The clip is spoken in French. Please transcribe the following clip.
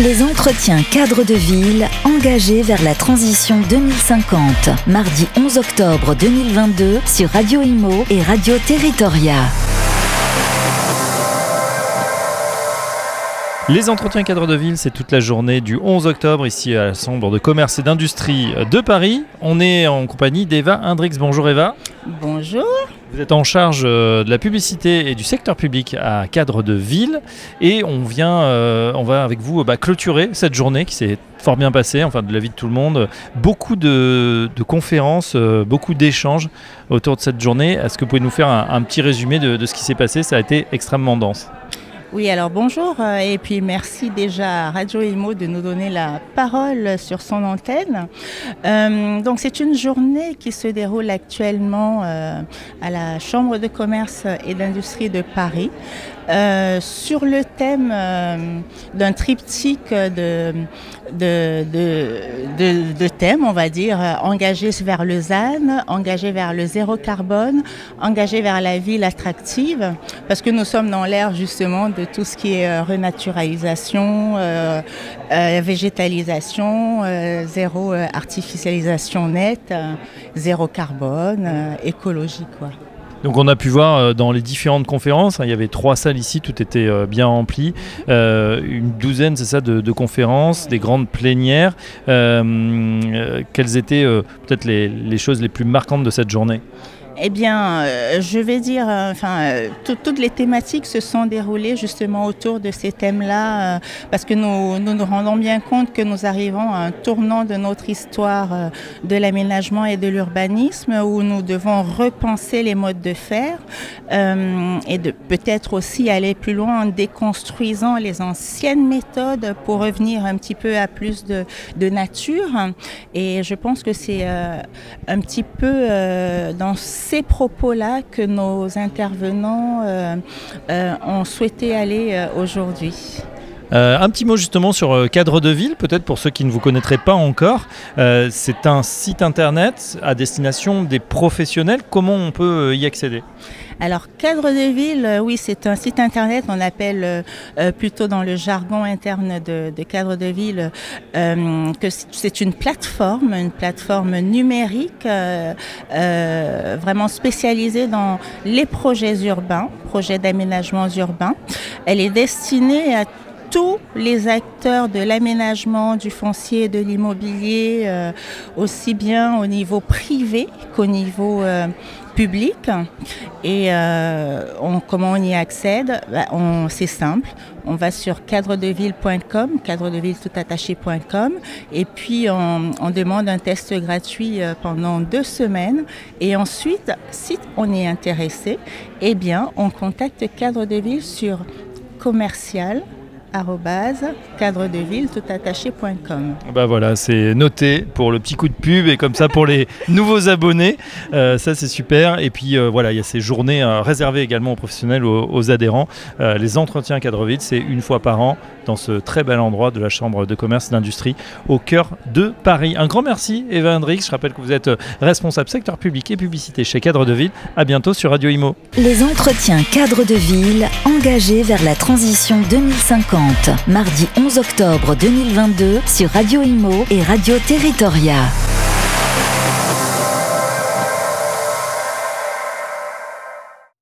Les entretiens cadres de ville engagés vers la transition 2050. Mardi 11 octobre 2022 sur Radio Imo et Radio Territoria. Les entretiens cadres de ville, c'est toute la journée du 11 octobre ici à la Chambre de commerce et d'industrie de Paris. On est en compagnie d'Eva Hendrix. Bonjour Eva. Bonjour. Vous êtes en charge euh, de la publicité et du secteur public à Cadre de Ville et on vient, euh, on va avec vous bah, clôturer cette journée qui s'est fort bien passée, enfin de la vie de tout le monde. Beaucoup de, conférences, euh, beaucoup d'échanges autour de cette journée. Est-ce que vous pouvez nous faire un, petit résumé de ce qui s'est passé? Ça a été extrêmement dense. Oui, alors bonjour euh, et puis merci déjà à Radio Imo de nous donner la parole sur son antenne. Euh, donc c'est une journée qui se déroule actuellement euh, à la Chambre de commerce et d'industrie de Paris sur le thème d'un triptyque de, thèmes, on va dire, engagé vers le ZAN, engagé vers le zéro carbone, engagé vers la ville attractive, parce que nous sommes dans l'ère justement de tout ce qui est euh, renaturalisation, euh, euh, végétalisation, zéro artificialisation nette, zéro carbone, écologie quoi. Donc on a pu voir dans les différentes conférences, hein, il y avait trois salles ici, tout était bien rempli, une douzaine c'est ça de, conférences, des grandes plénières. quelles étaient peut-être les choses les plus marquantes de cette journée? Eh bien, euh, je vais dire, euh, enfin, euh, toutes les thématiques se sont déroulées justement autour de ces thèmes-là, parce que nous, nous, rendons bien compte que nous arrivons à un tournant de notre histoire de l'aménagement et de l'urbanisme, où nous devons repenser les modes de faire et de peut-être aussi aller plus loin en déconstruisant les anciennes méthodes pour revenir un petit peu à plus de, nature. Et je pense que c'est un petit peu dans ces propos-là que nos intervenants euh, euh, ont souhaité aller euh, un petit mot justement sur Cadre de Ville, peut-être pour ceux qui ne vous connaîtraient pas encore. c'est un site internet à destination des professionnels. Comment on peut y accéder? Alors, Cadre de Ville, euh, oui, c'est un site internet, on appelle euh, euh, plutôt dans le jargon interne de, Cadre de Ville que c'est une plateforme, une plateforme numérique vraiment spécialisée dans les projets urbains, projets d'aménagement urbain. Elle est destinée à tous les acteurs de l'aménagement, du foncier et de l'immobilier, aussi bien au niveau privé qu'au niveau public. Et euh, on, comment on y accède? Bah, C'est simple. On va sur cadredeville.com, cadredeville tout attaché.com, et puis on, demande un test gratuit euh, pendant deux semaines. Et ensuite, si on est intéressé, eh bien, on contacte Cadre de Ville sur commercial cadre de ville tout attaché.com. Bah voilà, c'est noté pour le petit coup de pub et comme ça pour les nouveaux abonnés. Euh, ça c'est super. Et puis euh, voilà, il y a ces journées euh, réservées également aux professionnels, aux, adhérents. les entretiens cadre ville, c'est une fois par an dans ce très bel endroit de la Chambre de commerce et d'industrie au cœur de Paris. Un grand merci Eva Hendrix. Je rappelle que vous êtes responsable secteur public et publicité chez Cadre de Ville. À bientôt sur Radio Imo. Les entretiens cadre de ville engagés vers la transition 2050 mardi 11 octobre 2022 sur Radio Imo et Radio Territoria.